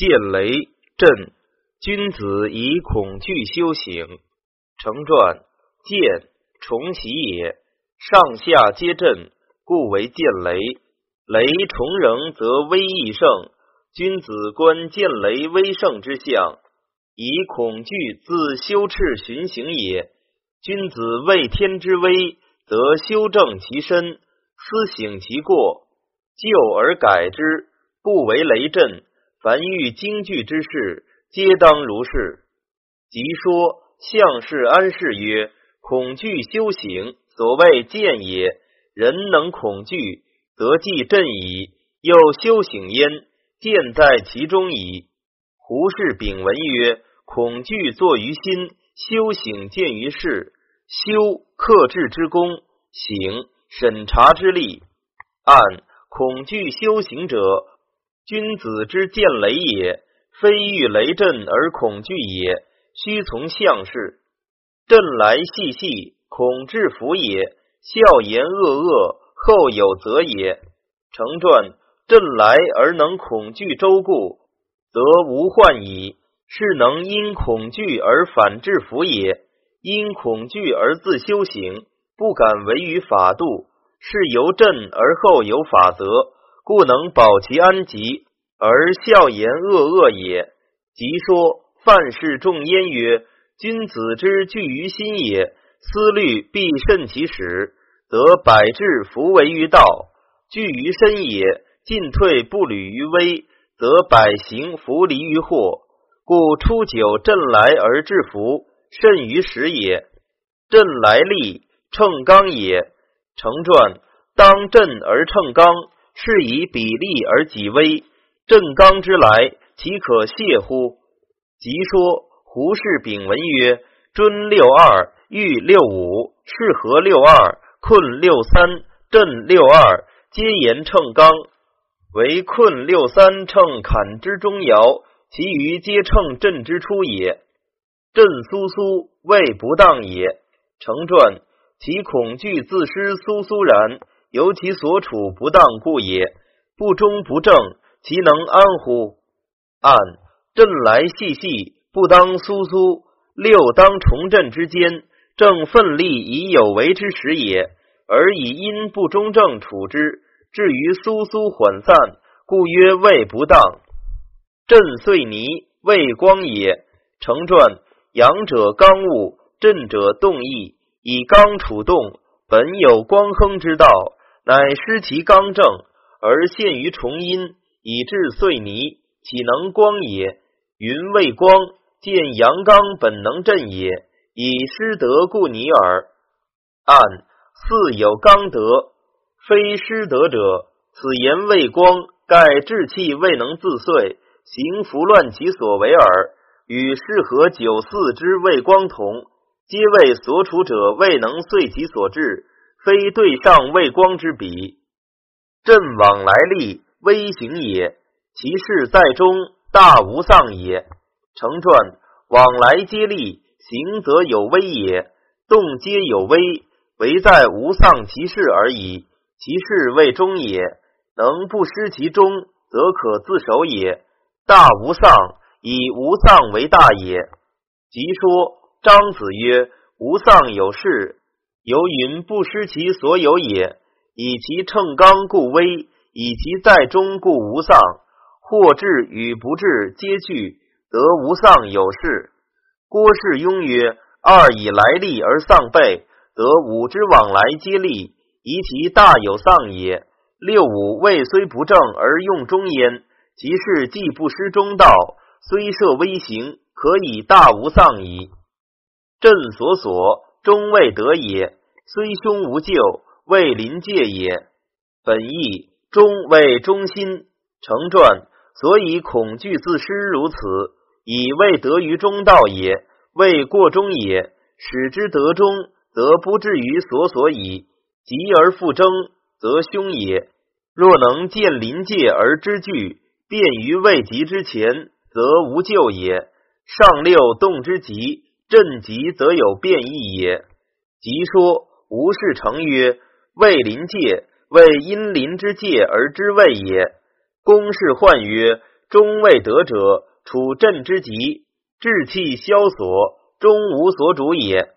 见雷震，君子以恐惧修行。成传，见重喜也，上下皆震，故为见雷。雷重仍则威亦盛，君子观见雷威盛之象，以恐惧自修赤循行也。君子畏天之威，则修正其身，思省其过，救而改之，不为雷震。凡遇惊惧之事，皆当如是。即说相氏安氏曰：“恐惧修行，所谓见也。人能恐惧，则即振矣，又修行焉，见在其中矣。”胡适丙文曰：“恐惧作于心，修行见于事。修克制之功，行审查之力。按恐惧修行者。”君子之见雷也，非遇雷震而恐惧也，须从相事。震来细细，恐至福也。笑言恶恶，后有则也。成传：震来而能恐惧周故，则无患矣。是能因恐惧而反制福也。因恐惧而自修行，不敢违于法度，是由震而后有法则。故能保其安吉，而笑言恶恶也。即说范氏众焉曰：君子之惧于心也，思虑必慎其始，则百志弗为于道；惧于身也，进退不履于危，则百行弗离于祸。故初九震来而制服，甚于始也。震来利，称刚也。成传：当震而乘刚。是以比利而己危，正刚之来，岂可泄乎？即说胡适丙文曰：尊六二，欲六五，是合六二，困六三，震六二，皆言称刚。唯困六三称坎之中爻，其余皆称震之初也。震苏苏，谓不当也。成传，其恐惧自失，苏苏然。由其所处不当故也，不忠不正，其能安乎？按震来细细，不当苏苏。六当重振之间，正奋力以有为之时也，而以因不中正处之。至于苏苏缓散，故曰未不当。震碎泥，未光也。成传：阳者刚物，震者动意，以刚处动，本有光亨之道。乃失其刚正，而陷于重阴，以致碎泥，岂能光也？云未光，见阳刚本能振也，以失德故泥耳。按似有刚德，非失德者，此言未光，盖志气未能自遂，行拂乱其所为耳。与适合九四之未光同，皆为所处者未能遂其所至。非对上未光之比，朕往来利，微行也；其事在中，大无丧也。成传往来皆利，行则有危也；动皆有危，唯在无丧其事而已。其事未中也，能不失其中，则可自守也。大无丧，以无丧为大也。即说张子曰：“无丧有事。”由云不失其所有也，以其乘刚故危，以其在中故无丧。或至与不至皆具，则无丧有事。郭氏庸曰：二以来利而丧备，则五之往来皆利，宜其大有丧也。六五未虽不正而用中焉，其事既不失中道，虽设微行，可以大无丧矣。朕所所。终未得也，虽凶无咎，未临界也。本意终为忠心，成传，所以恐惧自失如此，以未得于中道也，未过中也。使之得中，则不至于所所矣。急而复争，则凶也。若能见临界而知惧，便于未及之前，则无咎也。上六动之极。震极则有变异也。即说吴氏成曰：未临界，为因临之界而知位也。公氏患曰：终未得者，处震之极，志气萧索，终无所主也。